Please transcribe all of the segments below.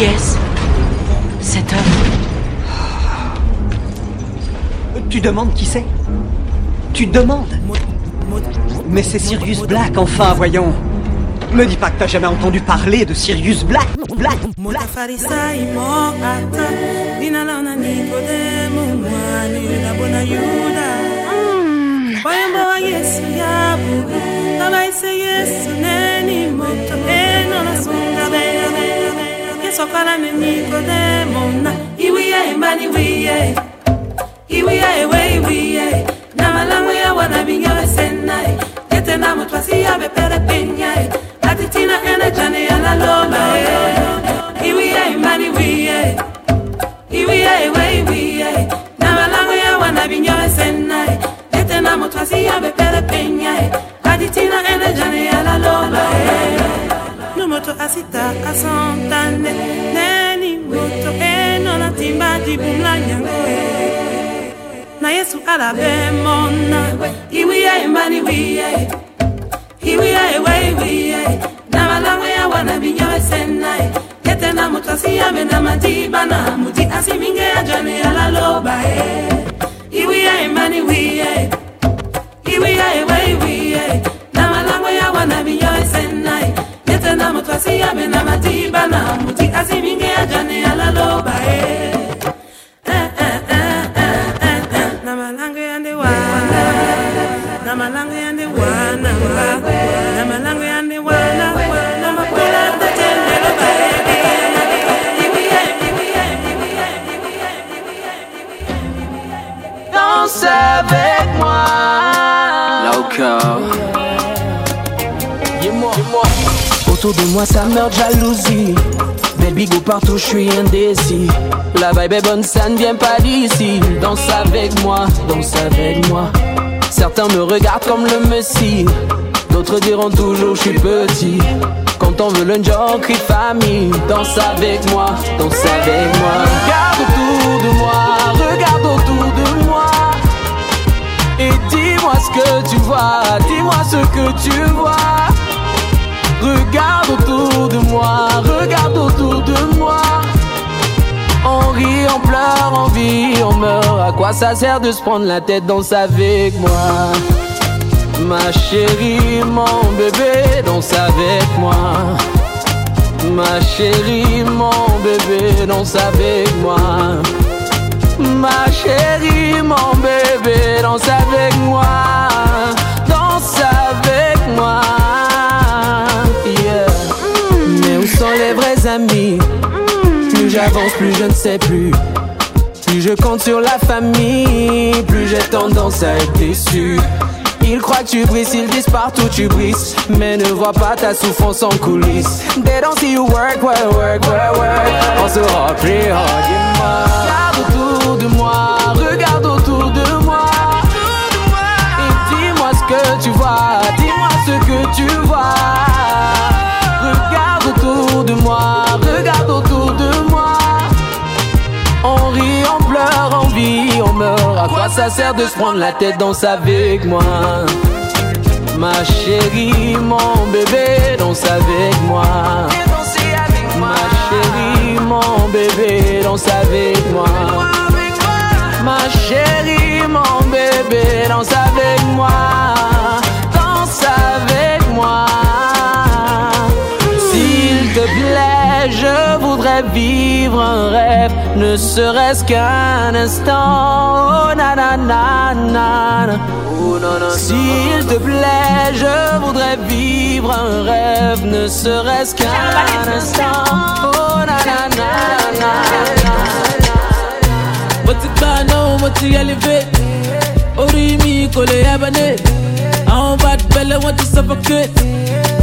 Est-ce Cet homme Tu demandes qui c'est Tu demandes Mais c'est Sirius Black, enfin, voyons. Me dis pas que t'as jamais entendu parler de Sirius Black. Black, Black. Wa yesu yabu abayise yesu neni moto enonasunga bebe yesu akwala ne nikodemo na iwiye mbani wiye iwiye ewe iwiye na malango ya wana binyawe senai yete na mutwasi ya bepere penyae atitina ene jane ya la loba iwiye mbani wiye iwiye ewe iwiye na malango ya wana binyawe senai yete na mutwasi ya bepere penyae moto asita asontane neni moto enona timba dibumla nyango. Na yesu alabemona iwiye mbani wiye iwiye ewe iwiye na malango ya wana binyawe senai yete na mutwasi ya mena madiba na muti asiminge ya jane ya la loba. Iwiye mbani wiye iwiye ewe iwiye na malango ya wana binyawe senai yete na mutwasi ya mena madiba na muti asiminge ya jane ya la loba eh. na malango yande wana na malango yande wana na malango yande wana na makwela tatendelo baebi Danse avec moi. Loco. Dis-moi, Autour de moi, ça meurt jalousie. Baby go partout, je suis indécis. La vibe est bonne, ça ne vient pas d'ici. Danse avec moi, danse avec moi. Certains me regardent comme le messie. D'autres diront toujours je suis petit. Quand on veut le job, crie famille. Danse avec moi, danse avec moi. Regarde autour de moi, regarde autour de moi. Et dis-moi ce que tu vois, dis-moi ce que tu vois. Regarde autour de moi, regarde autour de moi. On rit, on pleure, on vit, on meurt. À quoi ça sert de se prendre la tête, danse avec moi? Ma chérie, mon bébé, danse avec moi. Ma chérie, mon bébé, danse avec moi. Ma chérie, mon bébé, danse avec moi. Danse avec moi. Vrais amis? Plus j'avance, plus je ne sais plus. Plus je compte sur la famille, plus j'ai tendance à être déçu. Ils croient que tu brises, ils disent partout tu brises. Mais ne vois pas ta souffrance en coulisses. They don't see you work, work, work, work, work. On se oh dis-moi Regarde autour de moi, regarde autour de moi. Et dis-moi ce que tu vois, dis-moi ce que tu vois. Regarde autour de moi, regarde autour de moi on rit, on pleure, on vit, on meurt. À quoi ça sert de se prendre la tête, danse avec moi? Ma chérie, mon bébé, danse avec moi. Ma chérie, mon bébé, danse avec moi. Ma chérie, mon bébé, danse avec moi. Ne serait-ce qu'un instant. Oh na na na na. Oh, non, non, S'il te plaît, je voudrais vivre un rêve, ne serait-ce qu'un instant. Oh na na na na na. What's it going on? What's the elevate? Orí mi kò lè yabane. Àwọn bad belle want to suffocate.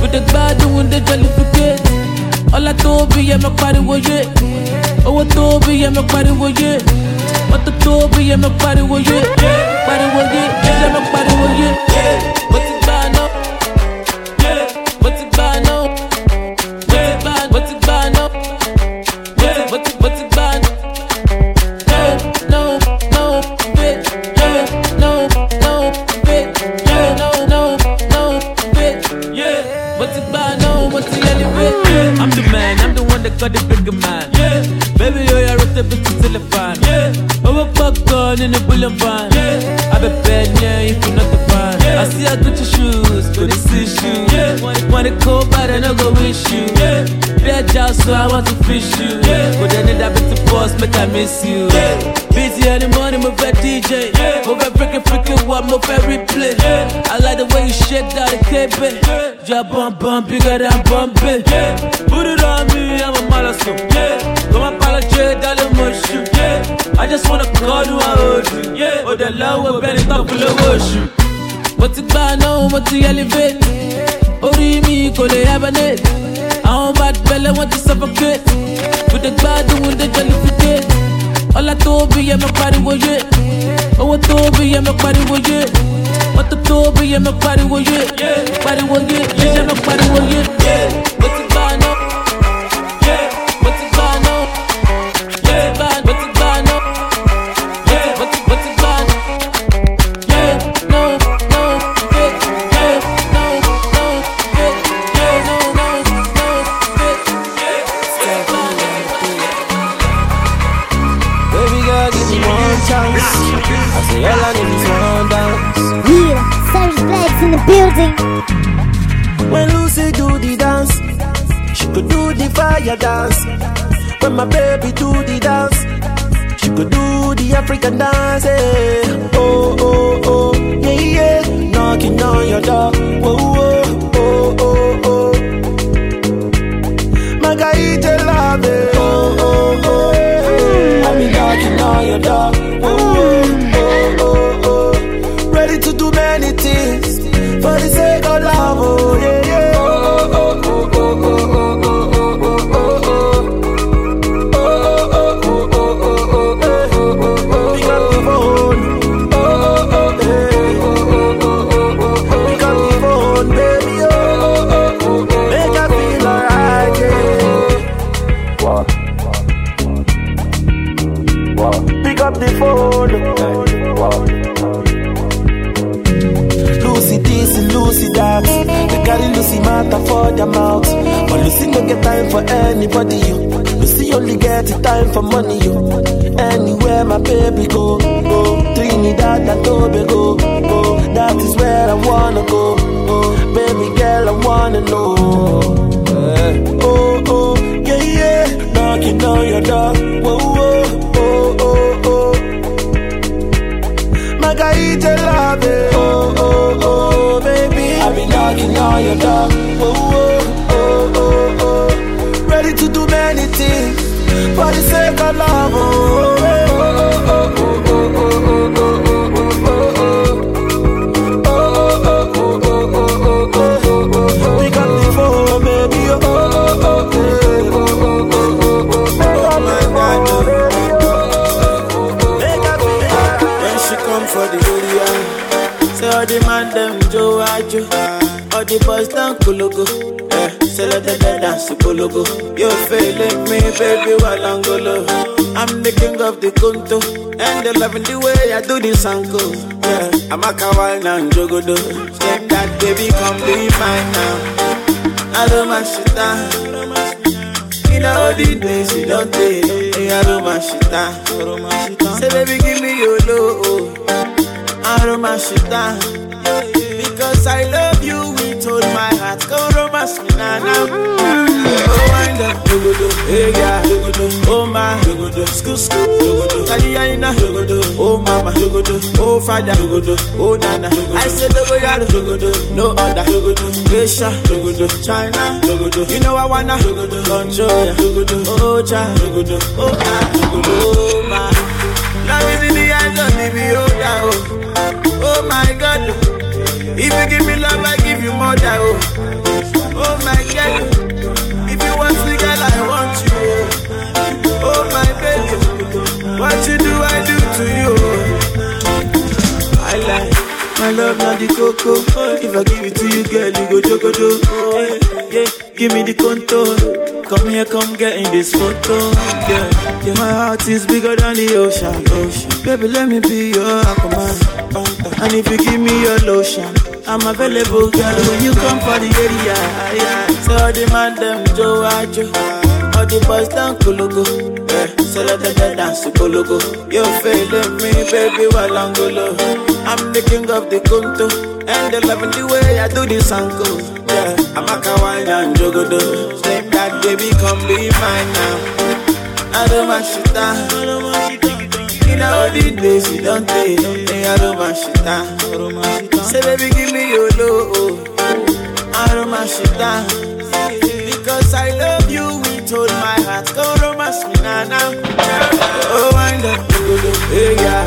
With the bad doing the jollificate. Ọlá tó bí yẹ mọ pariwo yé. Owó tó bí yẹ mọ pariwo yé. Mọ́tò tó bí yẹ mọ pariwo yé. Pariwo yé, yẹ mọ pariwo yé. No, no, bitch, yeah, no, no, no, yeah. What's it by no, what's the elephant? I'm the man, I'm the one that got the in the bullion van. Yeah. I be bad, yeah, if you're not the fan. Yeah. I see I got your shoes, but it's issue. Yeah. Want it cold, but I don't go wish you. Yeah. Be a job, so I want to fish you. Yeah. But then that bit to boss, make I miss you. Yeah. Busy in the morning, move a DJ. Yeah. Move freaking freaking one, move a replay. Yeah. I like the way you shake that KB. Yeah. Your bump bump bigger than bumping. Yeah. Put it on me, I'm a malasso. Yeah. Oh, the love will bend it up, full of worship. Mo ti gbà náà, mo ti elevate. Orí mi kò lè hibernate. Àwọn bad belle wọ́n ti suffocate. With the gbádùn, with the jollificate. Ọlá tó bí yẹ mọ pariwo yé. Owó tó bí yẹ mọ pariwo yé. Mọ́tò tó bí yẹ mọ pariwo yé. Pariwo yé, yẹ mọ pariwo yé. Mo ti gbà náà. Building. When Lucy do the dance, she could do the fire dance. When my baby do the dance, she could do the African dance. eh. Oh, oh, oh, yeah, yeah. Knocking on your door. Whoa, whoa, oh, oh, oh. Margarita love it. Oh, oh, oh. I be knocking on your door. Get time for anybody. Yo. Lucy only get time for money. Yo. Anywhere my baby go, go. Trinidad and Tobago, go. That is where I wanna go. Oh, baby girl, I wanna know. I'm the Kunto, and they loving the way I do this anko. Yeah, I'm a kawaii and jogodo. Say that baby, come be mine now. I don't down. In all the days you don't take, I don't down. Say baby, give me your love. I don't down. Because I love Oh, wind hey yeah, oh my, oh mama, oh father, oh nana. I said dogodo, dogodo, no other, Asia, China. You know I wanna, control ya, oh cha, oh dogodo, oh my. Love is in the eyes of the beholder, oh, oh my God. If you give me love, I give you more oh. My. If you want me, girl, I want you. Oh my baby. What you do, I do to you. I like my love, not the cocoa. If I give it to you, girl, you go jogodo. Oh, yeah, yeah. Give me the contour. Come here, come get in this photo. Yeah, yeah. My heart is bigger than the ocean. ocean. Baby, let me be your aquaman. And if you give me your lotion, I'm available, girl. When you come for the area, yeah. So all the man them Joe Ajo, all the boys down Kulugu. Yeah, so let the dead dance Kulugu. You feeling me, baby, while I'm golo. I'm the king of the Kunto. And they loving the way I do this uncle. Yeah, I'm a kawaii and jogodo. Same that baby, come be mine now. I don't want shit down. In all the days you don't take, I don't want shit down. Say baby, give me your love. I don't want shit. Ah. Because I love you with all my heart. Go romance me now, now. Oh, wind up, hey yeah,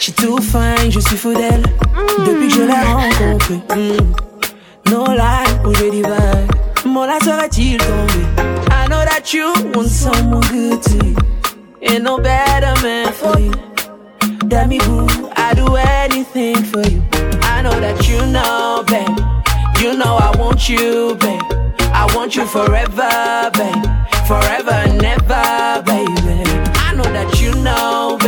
She too fine, je suis fou d'elle. Depuis que je l'ai rencontrée. Mm. No lie, où je divague Mon là serait-il tombé? I know that you want someone good to you. Ain't no better man for you. Me boo, I do anything for you. I know that you know, babe. You know I want you, babe. I want you forever, babe. Forever and ever, baby. I know that you know, babe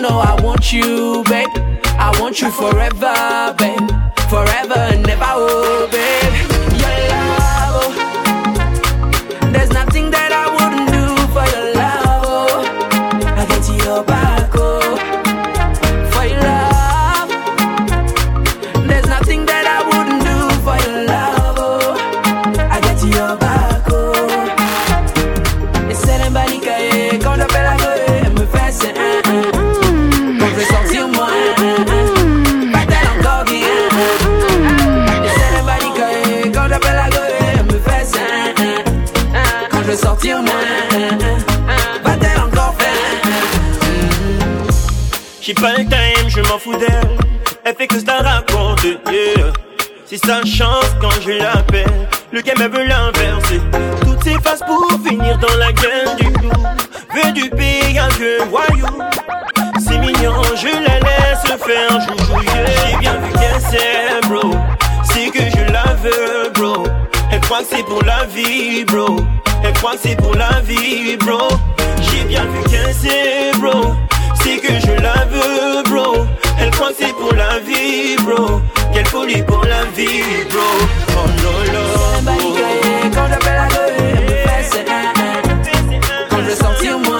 know I want you, babe. I want you forever, babe. Forever and Elle fait que ça raconte, yeah. C'est sa chance quand je l'appelle. Le game veut l'inverser. Toutes ses faces pour finir dans la gueule du loup. Veut du payage voyou. C'est mignon, je la laisse faire joujou. J'ai bien vu qu'elle sait, bro. C'est que je la veux, bro. Elle croit que c'est pour la vie, bro. Elle croit que c'est pour la vie, bro. J'ai bien vu qu'elle sait, bro. C'est que je la veux, bro. Elle croit que c'est pour la vie, bro. Quelle folie pour la vie, bro. Oh eh, quand j'appelle la gueule, elle me fait. Quand je sortir moi,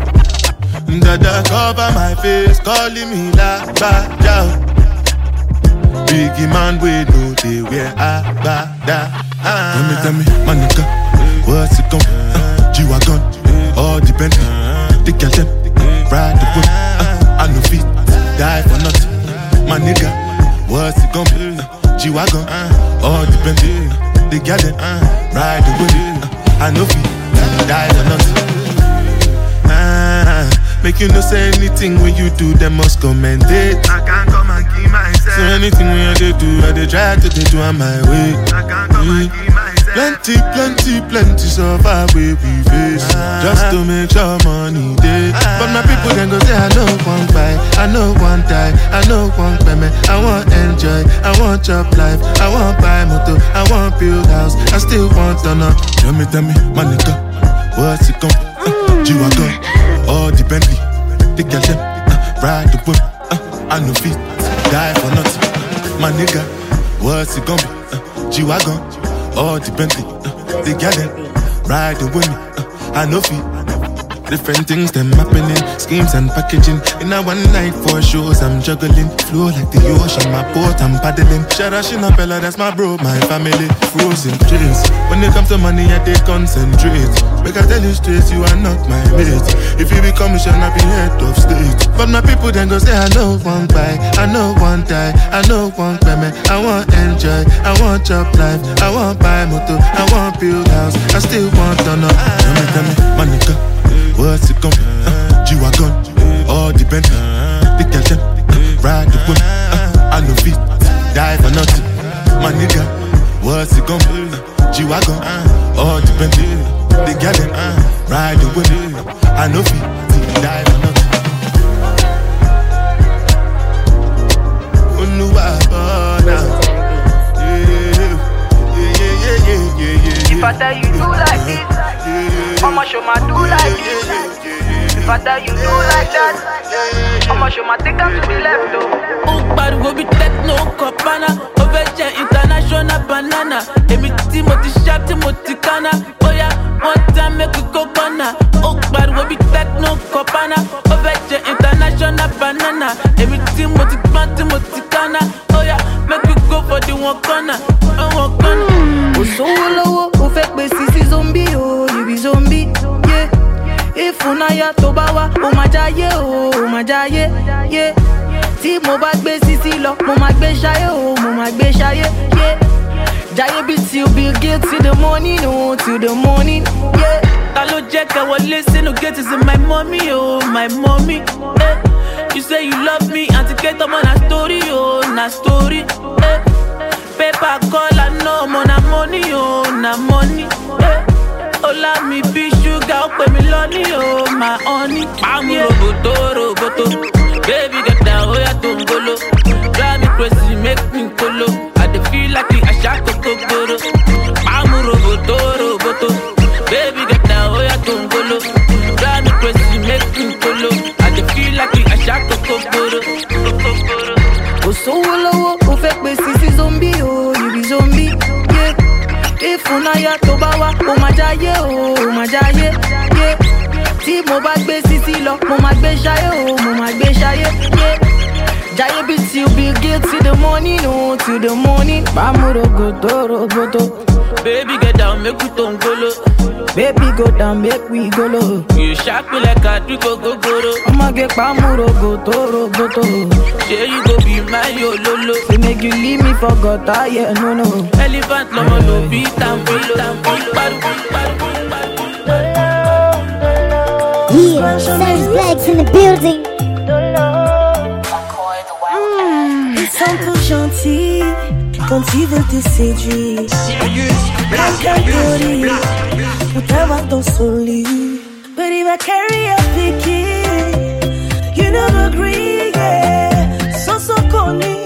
Dada cover my face, calling me la ba da. Biggie man, we know they wear a ba da. Tell me, tell me, my nigga, what's it gon' uh, G-Wagon, all the Bentley, the girl them, ride the whip. Uh, I no fit, die for nothing. My nigga, what's it gon'? Uh, G-Wagon, all the Bentley, the girl them, ride the whip. Uh, I no fit, die for nothing. Ah, make you no say anything when you do, them must commend it. I can't come and keep myself. So anything when I dey do, I dey try to dey do on my way. I can't come and keep myself. Plenty, plenty, plenty suffer we face. Just to make sure money day But my people then go say I know one buy, I know one die, I know one payment I want enjoy, I want chop life. I want buy motor, I want build house. I still want to know Tell me, tell me, my nigga What's it gon' uh, G-Wagon, all the Bentley. The girl them, uh, ride the whip uh, I know fit, die for nothing. My nigga, what's it gonna be? Uh, G-Wagon, all the Bentley. Uh, The girl them, riding with me. Uh, I know feet. Different things them happening, schemes and packaging. In a one night for shows, I'm juggling. Flow like the ocean, my boat, I'm paddling. Shara Bella, that's my bro, my family. Frozen dreams. When it comes to money, I they concentrate. Make I tell you straight, you are not my mate. If you become should I be head of state. But my people then go say, I know one buy, I know one die, I know one payment. I want enjoy, I want job life, I want buy motor, I want build house, I still want to know. Tell me, tell me, my nigga. What's it gon' uh, G-Wagon, all depend The girl them, ride the whip uh, I know feet, die for nothing. My nigga, what's it gon' uh, G-Wagon, all depend The girl them, ride the whip I know feet, die for nothing. Oluwa, oh, now If I tell you do like this, I'ma show my do like this. If I tell you do like that, I'ma show my take to the left though. Ó pariwo bí techno ó fẹ́ jẹ international banana. Èmi tí mo ti ṣá tí mo ti kánná, bóyá one time make we go kọ́nà. Ó pariwo bí techno kọ̀pánà, ó fẹ́ jẹ international banana. Tí mo ti gbọ́n tí mo ti kánná, bóyá make we go for the one corner, uh, one corner. kò sówó lọ́wọ́ ó fẹ́ pè sí sí zombi o you be zombie yeah. ìfúnnáyà tó bá wá ó máa jáyé o oh, ó máa jáyé yeah. tí mo bá gbé sísí lọ mo máa gbé ṣayé o mo máa gbé ṣayé yeah. Jáyé bí till bill gates till the morning oh, till the morning. Yeah. Ta ló jẹ́ kẹ́ wọlé sínú gate is my mommy oh my mommy. Eh. You say you love me, àti kẹ́tọ́ mọ́ na story oh na story. Eh. Paper call I know mo na money oh na money. Eh. Ọlá mi bí ṣúgà ó pè mí lọ́ní oh my honey. Pàmò roboto roboto, baby get down ó yà tó ń golo. Drive me crazy make me kolo, gbòòrò. Pàmò roboto roboto, baby get down ó yà tó ń golo. Drive me make me I dey feel like gbòòrò. Kòkó gbòòrò. kò sówó lọ́wọ́ ó fẹ́ pè sí sí zombi o you be zombie. Yeah. ìfúnnáyà tó bá wá ó máa jáyé o máa jáyé. Yeah. tí mo bá gbé lọ mo máa gbé ṣayé o mo gbé ṣayé. Yeah. Jáyé bí till bill gates till the morning oh, o till the morning. bámúrògòdò oh, roboto. Baby get down make we tó ń golo. baby go down make we go low. You sharp me like a trukogogolo. I'ma get àdúgbò gogoro. ọmọge pàmúrògòdò roboto. Ṣé you go be my ololo? say make you leave me for gutter yeah no no. Elephant lọmọ ló bí tàǹfìlò. Ó ń pariwo ń pariwo ń pariwo. Yeah, Savage Blacks in the building. Sont tous gentils quand ils veulent te séduire. Calculi pour t'avoir dans son lit. But if I carry a picky, you never agree, yeah. Sans son connu,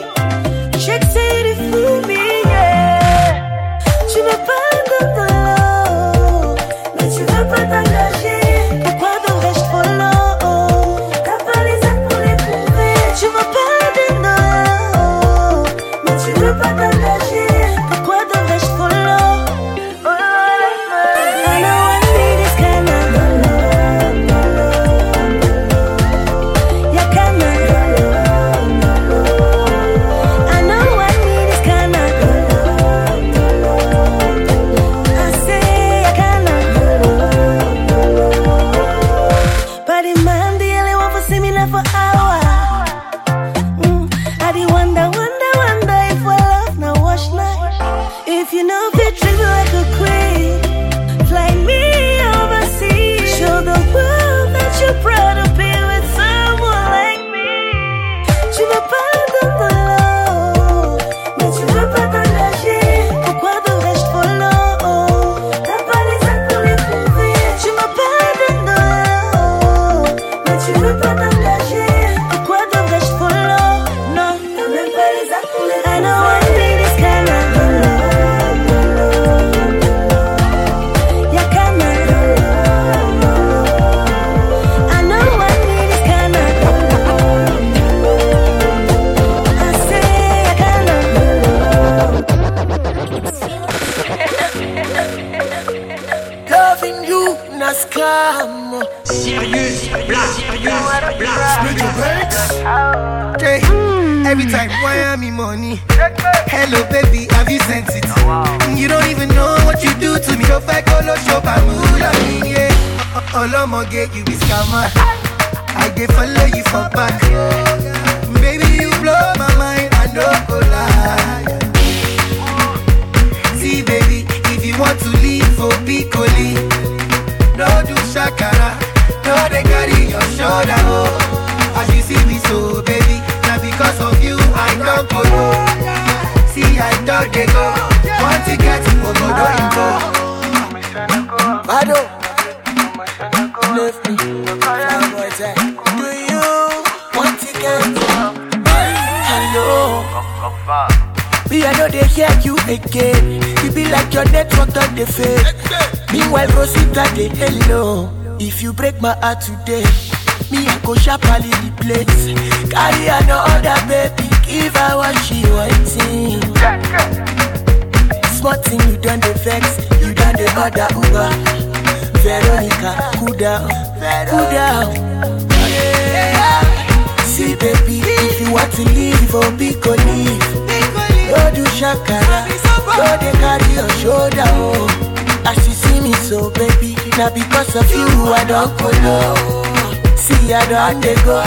your bread money? Hello, baby, have you sent it? You don't even know what you do to me. Back, go low, show, I'm yeah. Olomoge, you be scammer. I dey follow you for back. Baby, you blow my mind, I don't go lie. See, baby, if you want to leave for Piccoli, no do shakara, no they carry your shoulder. Oh. As you see me so, baby, Low. See, I don't they go. Want to get to Ogodo Ingo. Bado. Left me. Fine boy, say, Do you want to get Hello. Me, I know they hear you again. You be like your network on the fade. Meanwhile, Rosita, they hello. If you break my heart today, me, I go sharply the place. Carry another baby, give her what she wanting. Smart thing you done the vex, you done the other Uber. Veronica, cool down, cool down. See, baby, if you want to leave, oh, be go leave. Go do shakara, go they carry your shoulder, oh. As you see me so, baby, now because of you, I don't go low. See, I don't they go.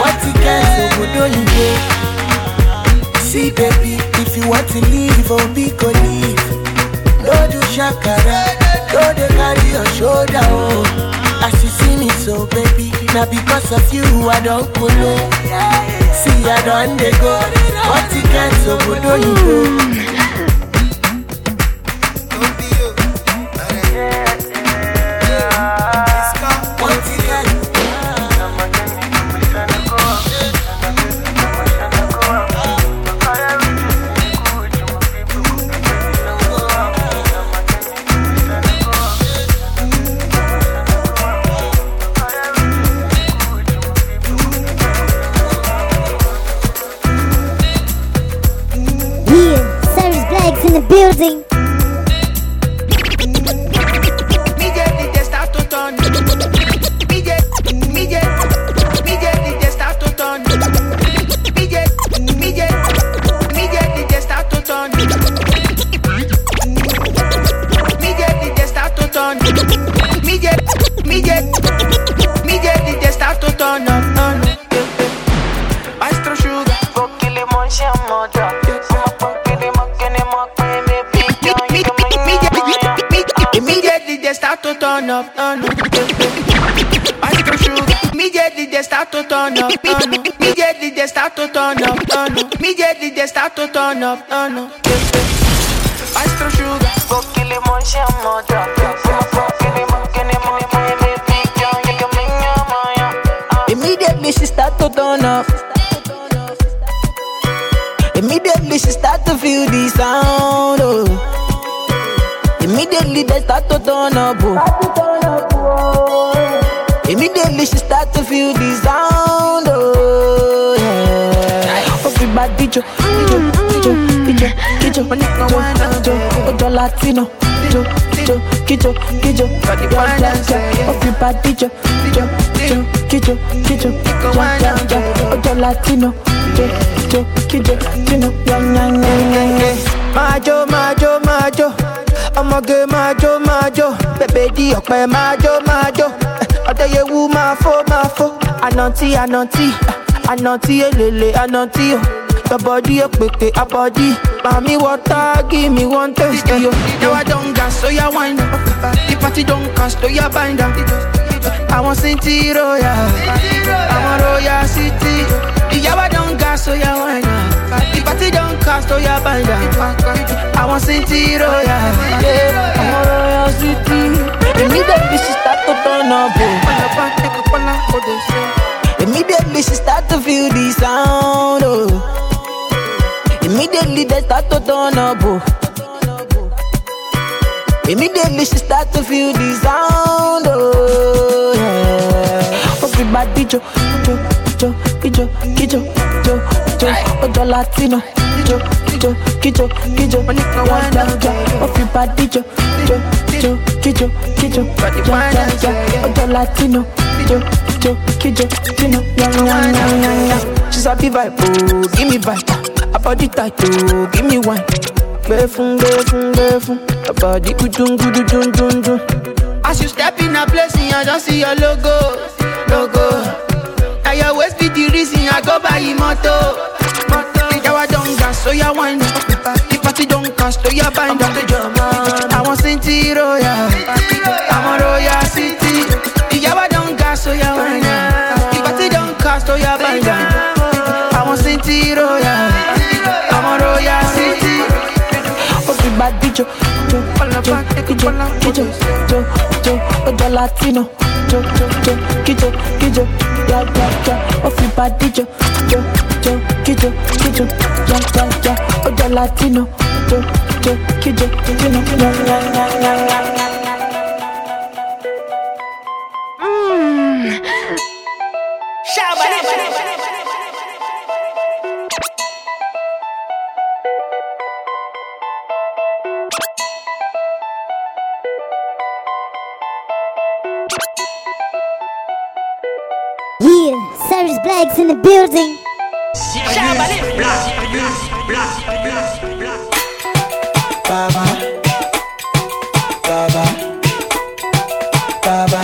What you can, so go do you go. See, baby, if you want to leave, oh, be go leave. No do shakara, no they carry your shoulder, oh. As you see me so, baby, now because of you, I don't go. See, I don't they go. What you can, so go do you go. Building. Immediately they start to turn up, turn up. Maestro Sugar. Immediately she start to turn up. Immediately she start to feel the sound. Oh. Immediately they start to turn up. Oh. Immediately she start to feel the sound. Oh, yeah. Everybody jo, jo, jo, jo, jo, jo, jo, Latino. Jo, jo, kijo, kijo, ja, ja, ja. Everybody jo, jo, jo, kijo, kijo, ja, ja, ja. Ojo Latino. Jo, jo, kijo, kino, ja, ja, ja, ja, ja. Majo, majo, majo. ọmọge máa jó bèbè di ọ̀pẹ máa jó ọ̀dẹ́yẹwù máa fó máa fó ànàntí ànàntí ànàntí èlèlè ànàntí o tọbọdí òpèpè abọdí mami water give me one taste yo. Now I don't gas, so ya wind up. The party don't cast, so ya bind up. I want City Royal, I want Royal City. The yawa don't gas, so ya wind up. The party don't cast, so ya bind up. I want City Royal, yeah. I want Royal City. Immediately she start to turn up. Immediately she start to feel the sound. Oh. Immediately they start to turn up. Oh. Immediately she start to feel the sound. Oh, yeah. Everybody jo, jo, jo, kijo, kijo, jo, jo, ojo Latino, jo, jo, kijo, kijo, ja, ja, ja, off your body, jo, jo, jo, kijo, kijo, ja, ja, ja, ojo Latino, jo, jo, kijo, tino, ya, ya, ya, ya, ya. She's happy vibe, oh, give me vibe, body tight, oh, give me wine. Gbẹ̀fún, gbẹ̀fún, gbẹ̀fún, her body gudun, gudun, dun, dun, dun. As you step in a place, I just see your logo, logo. Now your waist be the reason I go buy you moto. The yawa don't gas, so ya wine. The party don't cast, so ya bind up the German. I want Sinti Royal, Off your body, jo, jo, jo, kijo, kijo, jo, jo, ojo Latino, jo, jo, jo, kijo, kijo, ja, ja, ja. Off your body, jo, jo, jo, kijo, kijo, ja, ja, ja. Ojo Latino, jo, jo, kijo, tino, ja, ja, ja, ja, ja, ja. Yeah, Sirius Black's in the building. Baba, Baba, Baba,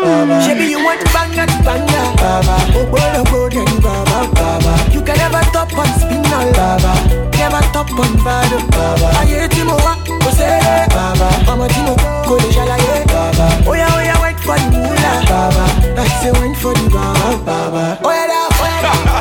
Baba. Baby, you want banger to banger. Baba, Oh, boy, oh, boy, then Baba. Baba, You can never top on spinal. Baba, Never top on bad. Baba. Ayé tí mo wá, kò ṣeré. Baba, Ọmọ tí mo kò lè ṣàlàyé. Baba, oh, Oya oya oh, wait for the moolah. Baba, I say wait for the baba. Baba. Oya da oya da. ọmọ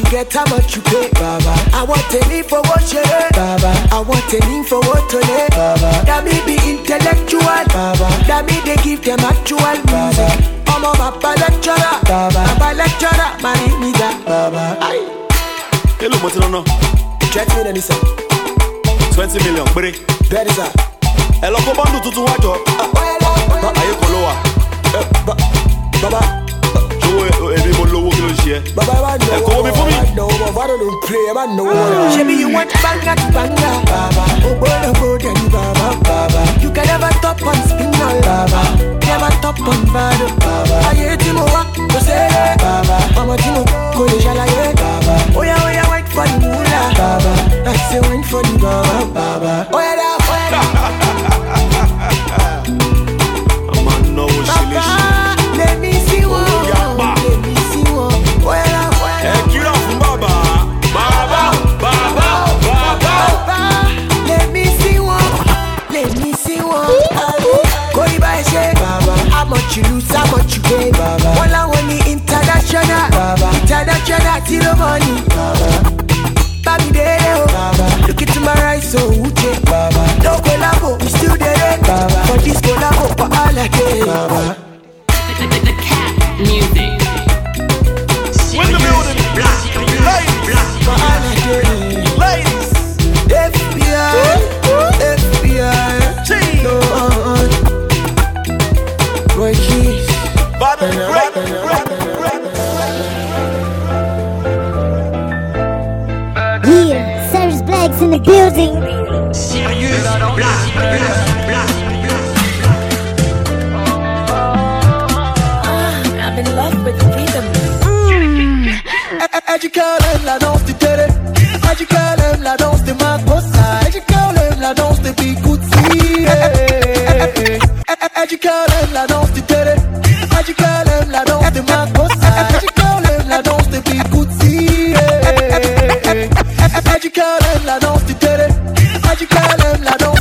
you get, how much you pay. Baba, I want a leave for what you Baba, I want a leave for what to Baba. That me be intellectual. Baba. That me they give them actual music. I'm a papa lecturer. Baba. Papa lecturer, my nigga. Baba. Aye. èlò mo ti náà Check me, Denisa. twenty million péré. Denisa. ẹ lọ kó bọ́ndù tuntun wájọ. ayé kan ló wà. Baba. Ṣòwò èmi mo lówó kí ló ń. Baba, I know. ẹ kówó mi fún. I know, but I don't play. I know. Baby, you want banger to. Baba. Oh, boy, oh, boy, Baba. Baba, You can never top on spinal. Baba. Never top on bad. Baba. Ayé tí mo wá, kò ṣeré. Baba, Ọmọ tí mo kò lè ṣàlàyé. Baba, oh, Oya oya oh, wait for the moolah. Baba, I say wait for the baba. Baba. Oya da oya da. Lose, how much you. Baba. Wọ́n láwọn ní international. Baba. International tí ló mọ̀ ni. Bámi délé o. Baba. Look into my right so Uche. Baba. No collabo, we still there. Baba. For this collabo, for all I get. Baba. Sirius in the building. Sirius Black. I'm in love with the rhythm. Educale la danse du télé. Educale la danse de ma bossa. Educale la danse de Bigouti. Educale la danse du télé. Educale la danse Educale la danse de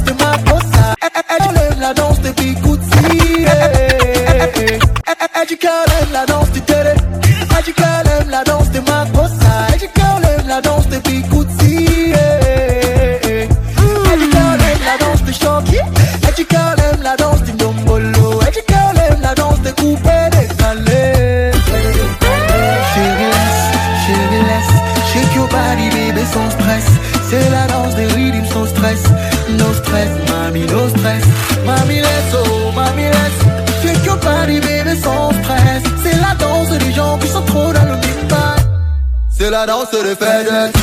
danse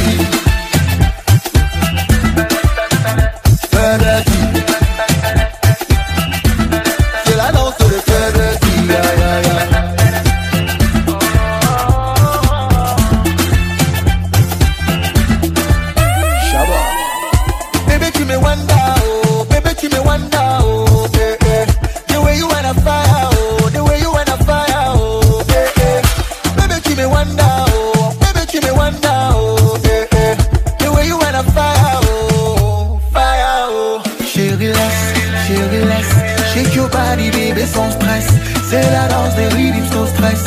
C'est la danse des rhythms, no stress,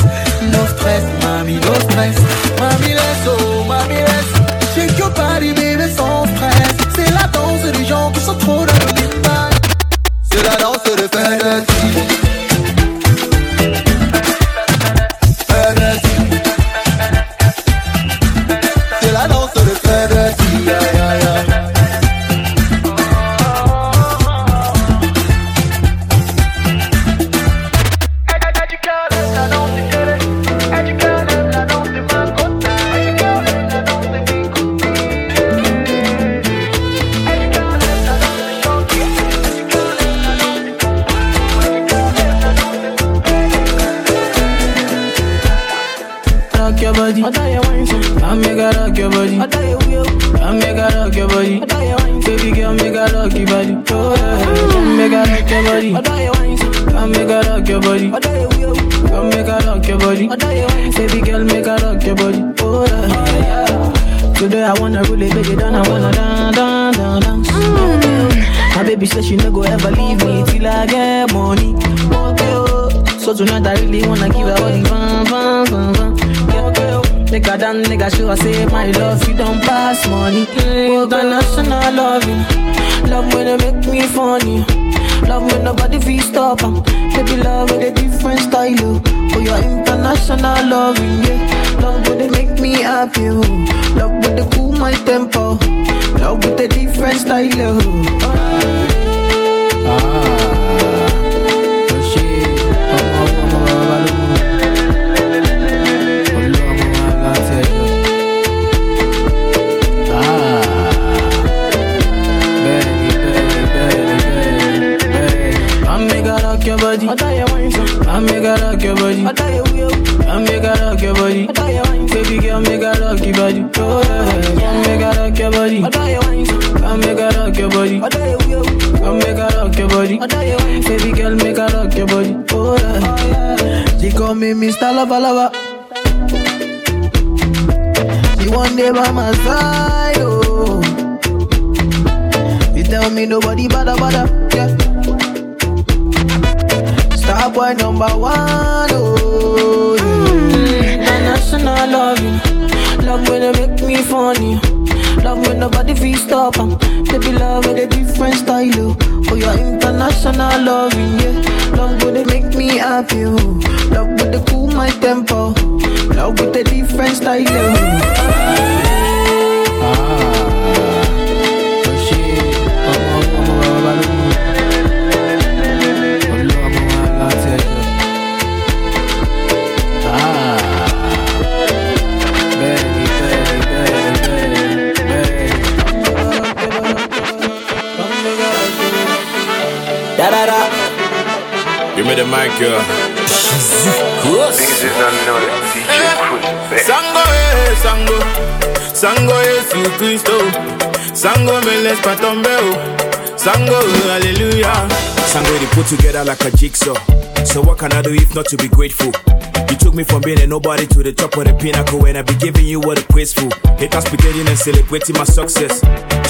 no stress, mami, no stress. Mami, oh, I wanna really break it down. I wanna down, down, down, dance. Mm. My baby says she no go ever leave me till I get money. Okay, oh. So tonight I really wanna give her all the fun, fun, fun, fun. Yeah, okay, oh. Make her dance, nigga show her say my love, you don't pass money. Mm, International oh. loving, love when they make me funny. Love when nobody feel stop 'em. Baby love with a different style, oh. Oh. Oh, your international loving, yeah. Love when they make me happy, oh. Love when they cool my tempo. Love with a different style, oh. I make her rock your body. I tell you one thing. I make her rock your body. I tell you will. I make her rock your body. I tell you one thing. Baby girl, make her rock your body. Oh yeah. I make her rock your body. I tell you one thing. I make her rock your body. I tell you will. I make her rock your body. I tell you one thing. Baby girl, make her rock your body. Oh yeah. She call me Mr. Lover Lover. She one day by my side, oh. You tell me nobody bother bother, yeah. Boy number one, oh yeah. Mm. International loving, love when they make me funny. Love when nobody feel stop 'em. Baby love with a different style, oh. Oh, your international loving, yeah. Love when they make me happy, oh. Love when they cool my tempo. Love with a different style, oh. Da Give me the mic, girl. Sango, eh, sango, sango, Yesu Cristo, sango, meles patombeo, sango, hallelujah. Sango, they put together like a jigsaw. So what can I do if not to be grateful? You took me from being a nobody to the top of the pinnacle and I be giving you what a for. Haters beginning and celebrating my success.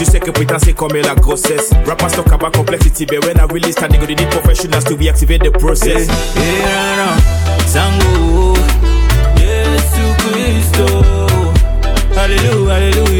Sais que putain c'est comme la grossesse. Rappers talk about complexity, but when I start, they go they need professionals to reactivate the process. Eh, eh, Sango, oh, Yesu hallelujah, hallelujah, hallelujah.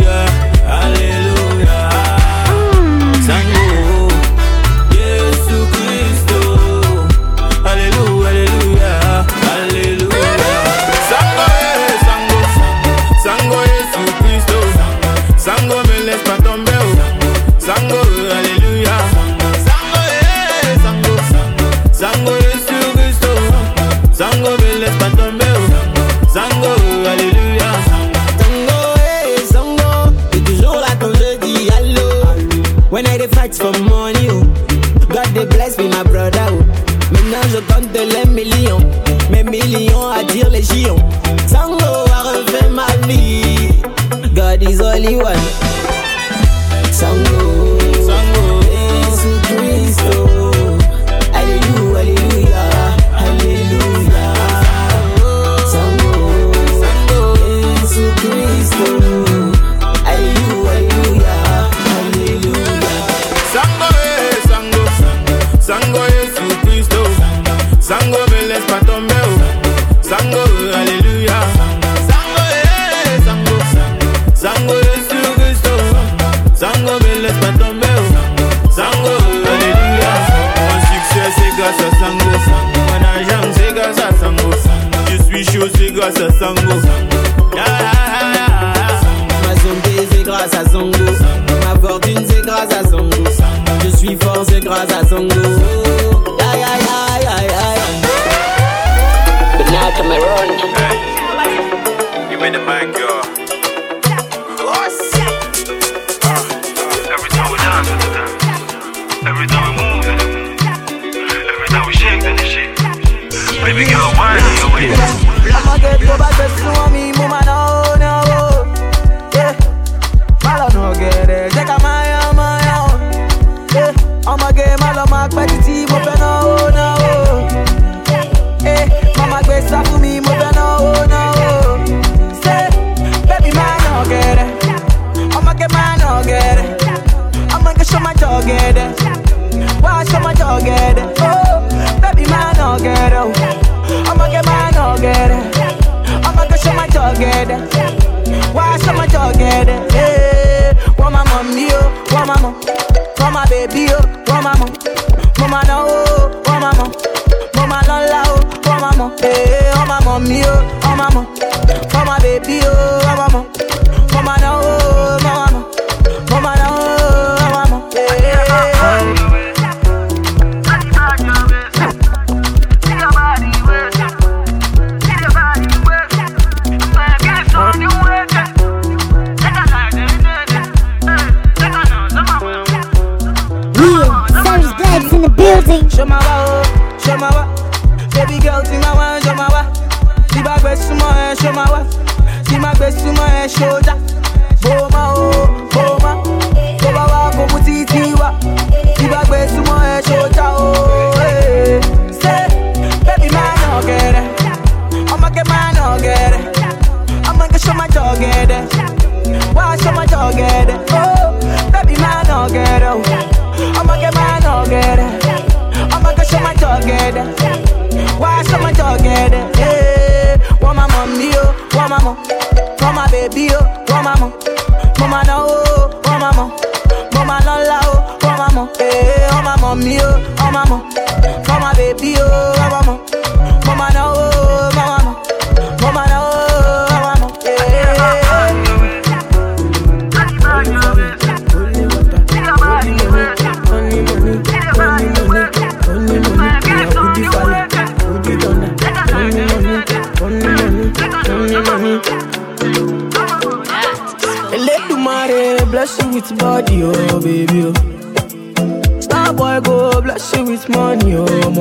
baby, oh, I want more.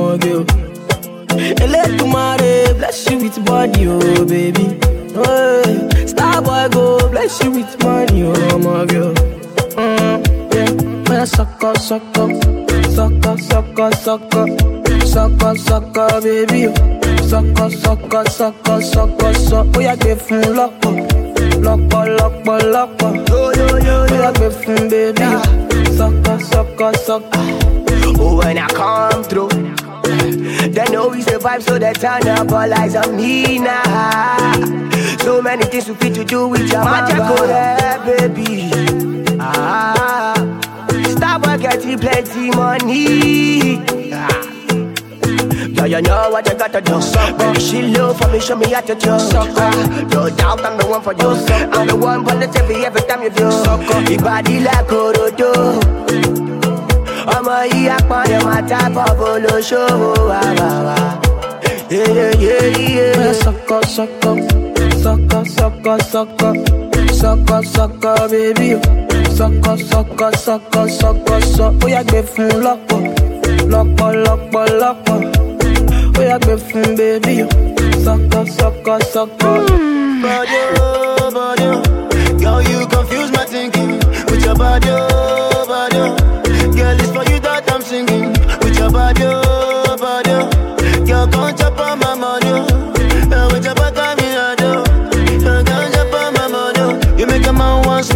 oh girl. Elédùmarè, bless you with body, oh baby. Hey, star boy, go bless you with money, oh my girl. Mm, yeah, man, suck up, suck up, suck up, suck up, suck baby. Suck up, suck up, suck up. Oh yeah, give me love. to do with your magical yeah, baby. Ah, Starbucks getting plenty money. Ah. Yeah, you know what you gotta do. Suck, baby, she love for me, show me how to do. Suck, no doubt I'm the one for you. I'm the one for the TV every time you do. Suck, your body like Orodo. Ọmọ yìí apọ̀lẹ̀ máa tábọ̀ bolo ṣòwò wá wá wá. Sọkọ sọkọ sucker, sucker, sucker, sucker, baby. Sucker, sucker, sucker, sucker, sucker. Ó yá gbé fún Lock, lọ́pọ̀, lock, lọ́pọ̀. oh. yá gbé fún baby. Sucker, sucker, sucker. Mm. Body, oh, body, oh. Girl, you confuse my thinking with your body, oh, body. Oh.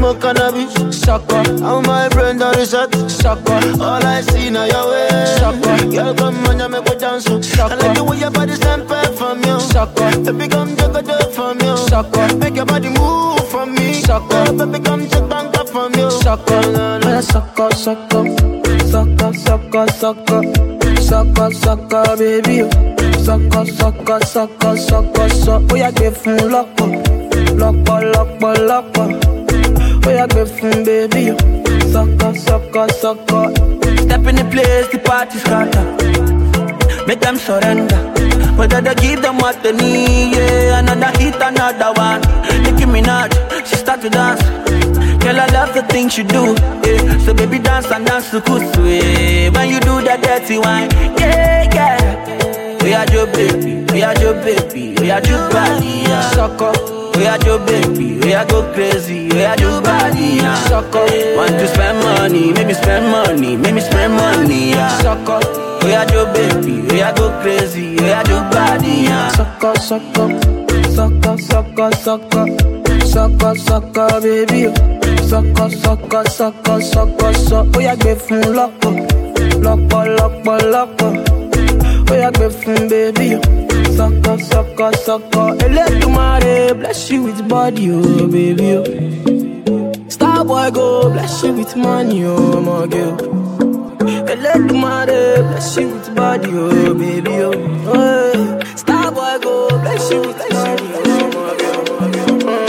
Smoke cannabis. Sucker. How my friend on the shot. Sucker. All I see now your way. Sucker. Girl, come on, you make me dance. oh. I like the way your body stand from you. Sucker. Baby, come take a dip from you. Sucker. Make your body move from me. Sucker. Baby, come take bank up from you. Sucker. Oya sucker sucker. Sucker sucker sucker. Sucker sucker baby o. Sucker sucker sucker sucker sọ. Ó yá gbé fún lọ́pọ̀. Lọ́pọ̀ lọ́pọ̀ gbé fún bébí o. Sucker sucker sucker. Step in the place, the party scatter. Make them surrender. I don't give them what they need, yeah. Another hit, another one. Nicki Minaj, she start to dance. Girl, I love the things you do, yeah. So baby, dance and dance to kusu, yeah. When you do that dirty wine, yeah, yeah. We are your baby, we are your baby, we are your body, yeah. Sucker. We are your baby, we are go crazy, we are your body, yeah. Sucker. Want to spend money, make me spend money, make me spend money, yeah. Sucker. We are your baby, we are go crazy, we are your body, yeah. Sucker sucker. Sucker sucker sucker. Sucker sucker baby o. Sucker sucker sucker sucker sọ. Ó yá gbé fún lọ́pọ̀. Lọ́pọ̀ lọ́pọ̀ lọ́pọ̀. Ó yá gbé fún bébí o. Sucker sucker sucker. Elédùmarè bless you with body oh, baby oh. o. Star boy go bless you with money oh, ọmọge o. Elédùmarè bless you with body oh, baby oh. eh, o. Hey. Star boy go bless you with money oh, ọmọge o. Mm, mm,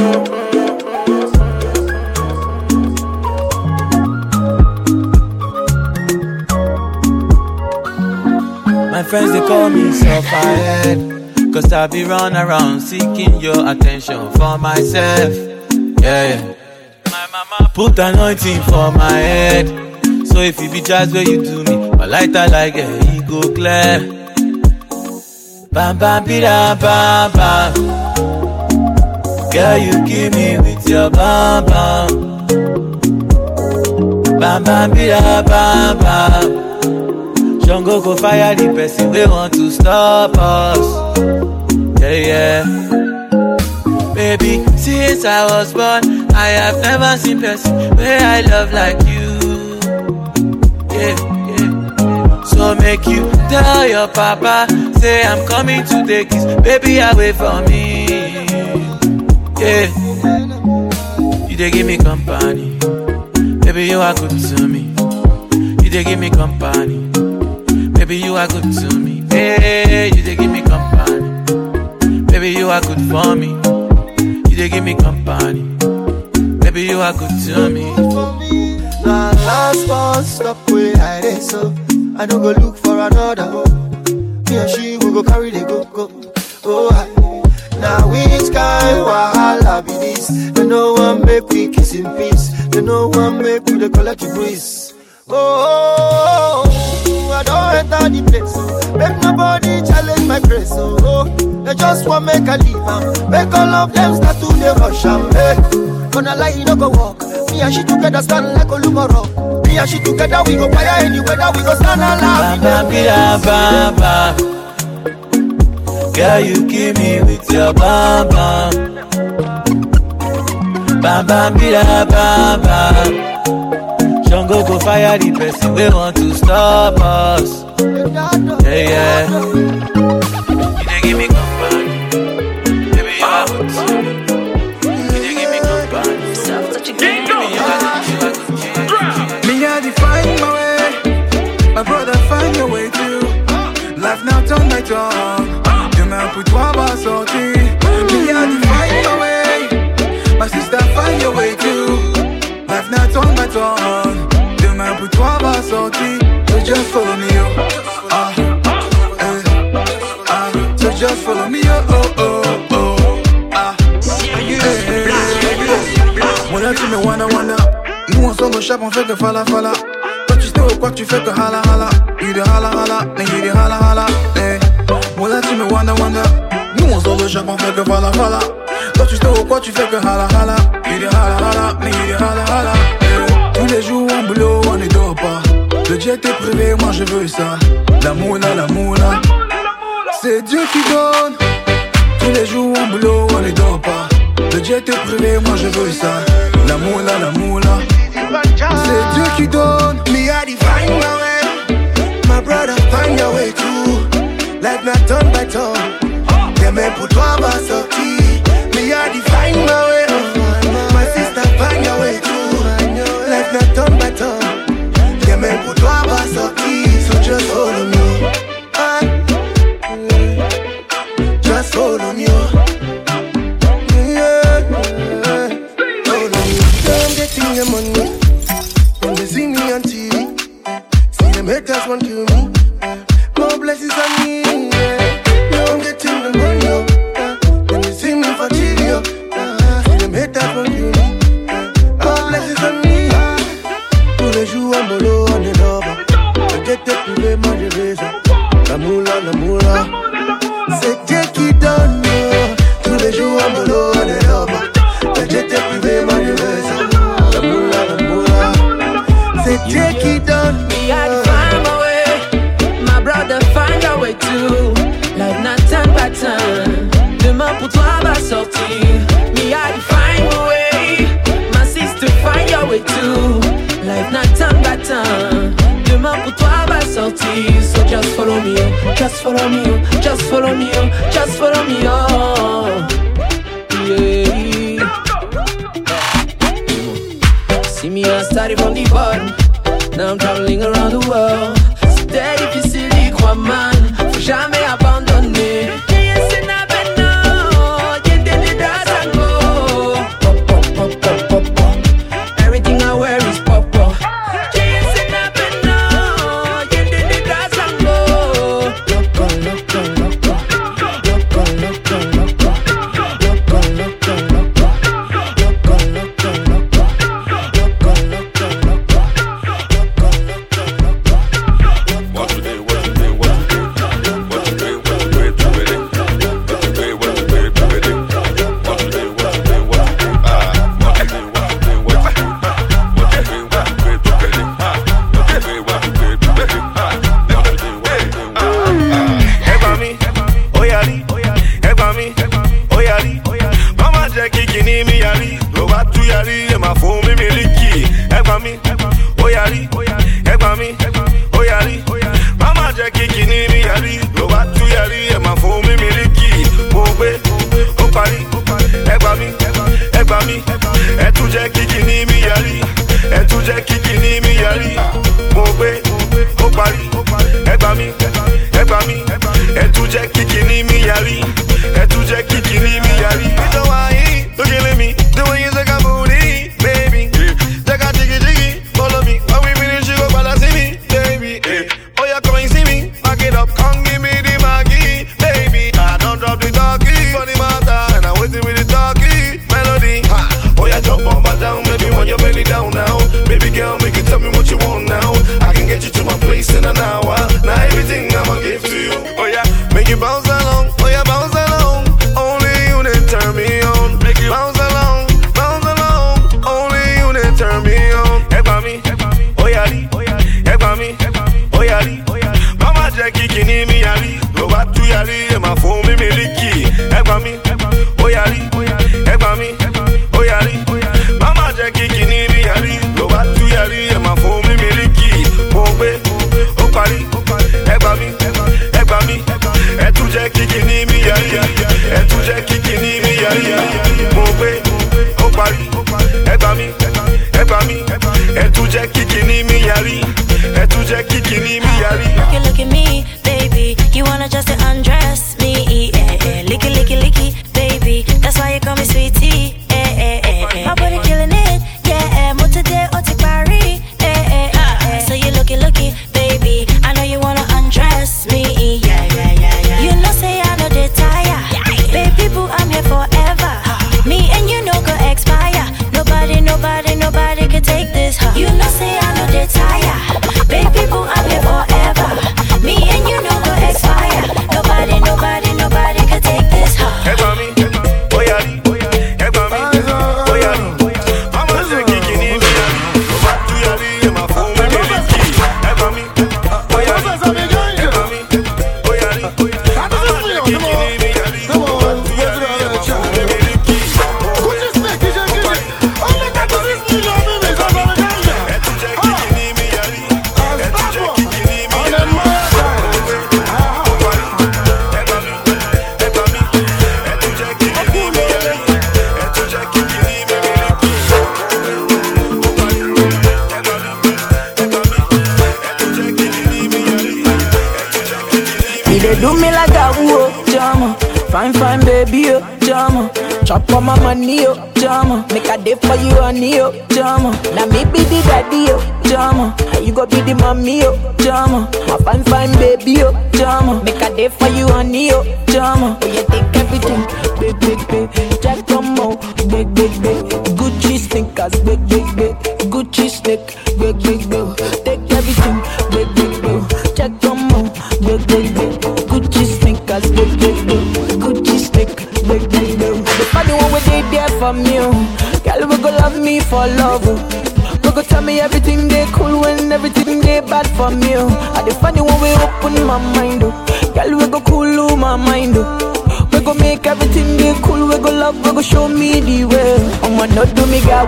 mm, my friends they call me sufferhead Cause I be run around seeking your attention for myself. Yeah, My mama put anointing for my head. So if you be jazz where you do me My lighter like a yeah, go clear. Bam bam bida bam bam. Girl you kill me with your bam bam. Bam bam bida bam bam. Jungle go fire the person we want to stop us. Yeah, yeah. Baby, since I was born, I have never seen person where I love like you. Yeah, yeah. So make you tell your papa, say I'm coming to take his baby away from me. Yeah. You they give me company. Baby, you are good to me. You they give me company. Baby, you are good to me. Hey, you they give me company. You are good for me. You they give me company. Baby, you are good to me. Now last one stop where I dey so I don't go look for another. Me and she will go carry the go go. Oh, I, now which kind wahala be this? They no one make we kiss in peace. They no one make we the collect breeze. Oh, I don't enter the place. Make nobody challenge my grace. Oh, they just want make a leave. Make all of them start to the rush. am. Hey, gonna lie, you no go walk. Me and she together stand like Olumoro. Me and she together we go fire anywhere that we go stand alive. Bam, bam. Girl, you kill me with your. Bam bam bida bam bam. Jungle go fire the person we want to stop us. Yeah, yeah. You give me company, you give me company. Me I my way, my brother find your way too. Life now my. Me I my way, my sister find your way too. Life now turn my tongue, où toi va sortir. So just follow me, yo. Ah, eh, ah, so just follow me, yo. Oh, oh, oh, ah. Eh, eh, Moi là, tu me wanna wanna. Nous on s'en chape, on fait que fala fala. Toi tu sais au quoi tu fais que hala hala. You de hala hala, then you de hala hala. Eh, moi là, tu me wanna wanna. Nous on s'en chape, on fait que fala fala. Toi tu sais au quoi tu fais que hala hala. You de hala hala, then you de hala hala. Eh. Tous les jours on blow. J'étais privé, moi je veux ça. La moula, la moula. C'est Dieu qui donne. Tous les jours en boulot, on les dort pas. Le jet est privé, moi je veux ça. La moula, la moula. C'est Dieu qui donne. Me, I define my way. My brother, find your way too. Like not turn by turn. Y'a même pour toi, ma sortie. Me, I define my way. My sister, find your way too. Like not turn by turn. Mon doigt va sortir, so just follow me. Ah, yeah. Just follow me. Yeah, yeah. Follow me. I'm getting your money. When they see me on TV, see them haters want to me. More blessings on me. la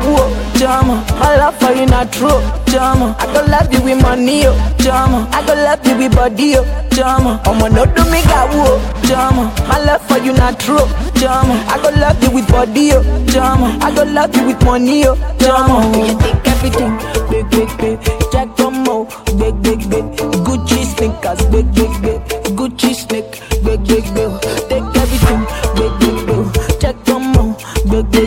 do me jama. My love for you not true, jama. I go love you with money, oh, jama. I go love you with body, oh, jama. I'ma not do me got whoa, jama. My love for you not true, jama. I go love you with body, oh, jama. I go love you with money, oh, jama. You take everything, big, big, big. Jack Tomo, big, big, big. Gucci sneakers, big, big, big. Gucci snake, big, big, big. Take everything, big, big, big. Jack Tomo, big, big,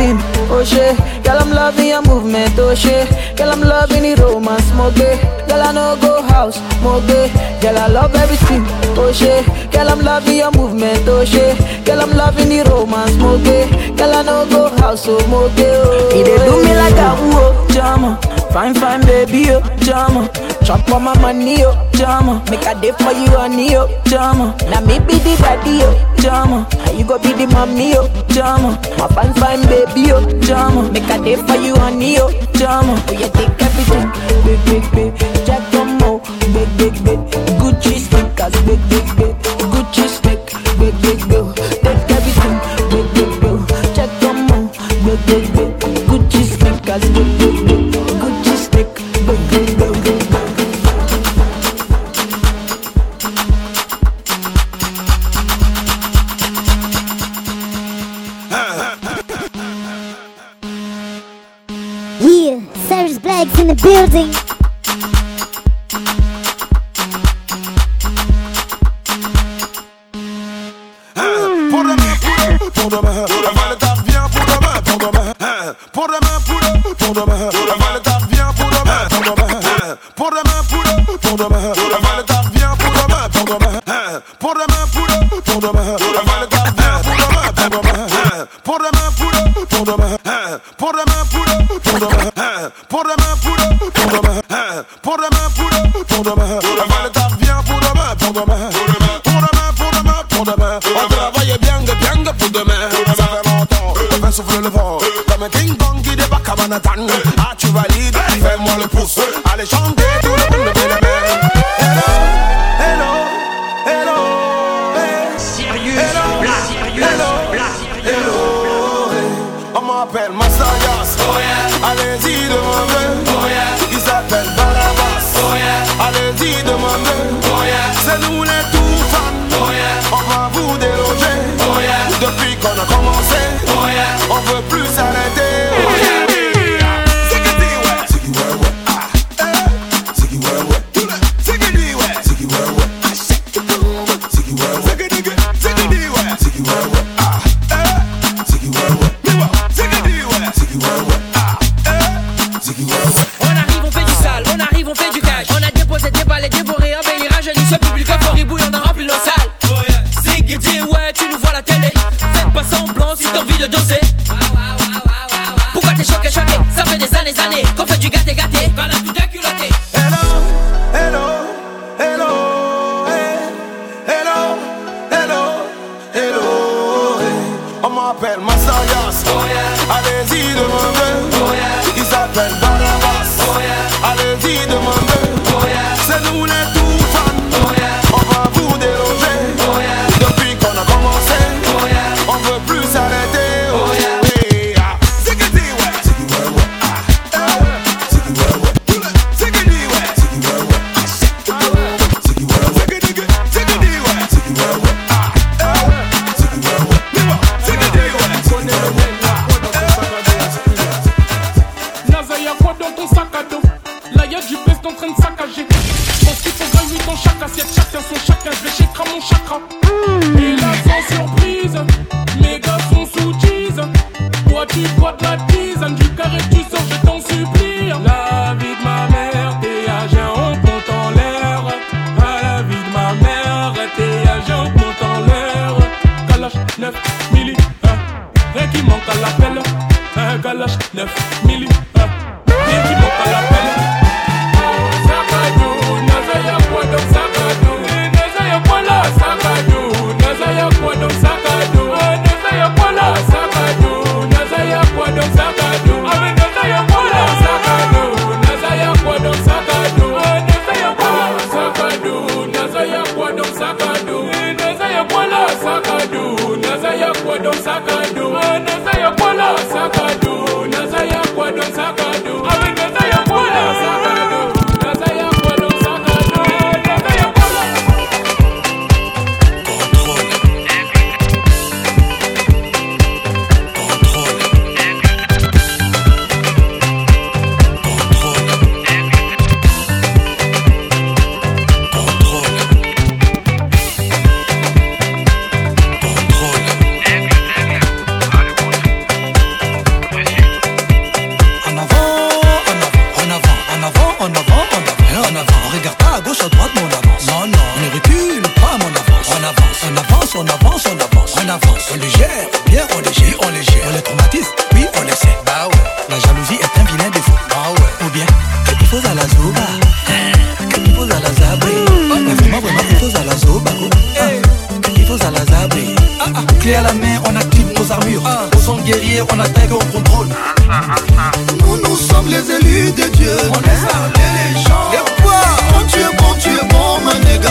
I oh shit. Girl, I'm loving your movement, oh shit. Girl, I'm loving the romance, more gay. Girl, I know go house, more gay. Girl, I love everything, oh shit. Girl, I'm loving your movement, oh shit. Girl, I'm loving the romance, more gay. Girl, I know go house, oh more gay. Oh, dey do me like a woo, jama. Fine, fine, baby, oh, jama. Chop on my money, oh, jama. Make a day for you, honey, oh, jama. Now me be the daddy, oh, jama. And you go be the mommy, oh, jama. My fine, fine, baby, oh, jama. Make a day for you, honey, oh, jama. Oh, you take everything, big, big, big. Jack Tomo, big, big, big. Gucci sneakers, big, big, big. Gucci snake, big, big, big. Take everything, big, big, big. Jack Tomo, big, big, big. Gucci sneakers, big, big, big. Black's in the building. Pour demain, pour demain, pour demain, le taf vient pour demain, pour demain, pour demain, pour demain, pour demain, pour demain, le taf vient pour demain, pour demain, pour demain, pour demain, pour demain, pour demain, le taf vient pour demain, pour demain, pour demain, pour demain, pour demain, pour demain, le taf vient pour demain, pour demain, pour demain, pour demain, pour demain, pour demain, pour demain, pour demain, pour demain, from her. Clé à la main, on active nos armures. Au son guerrier, on attaque, on contrôle. Nous, nous sommes les élus de Dieu. On est les gens. Et quoi? Oh, tu es bon, tu es bon, mon négro.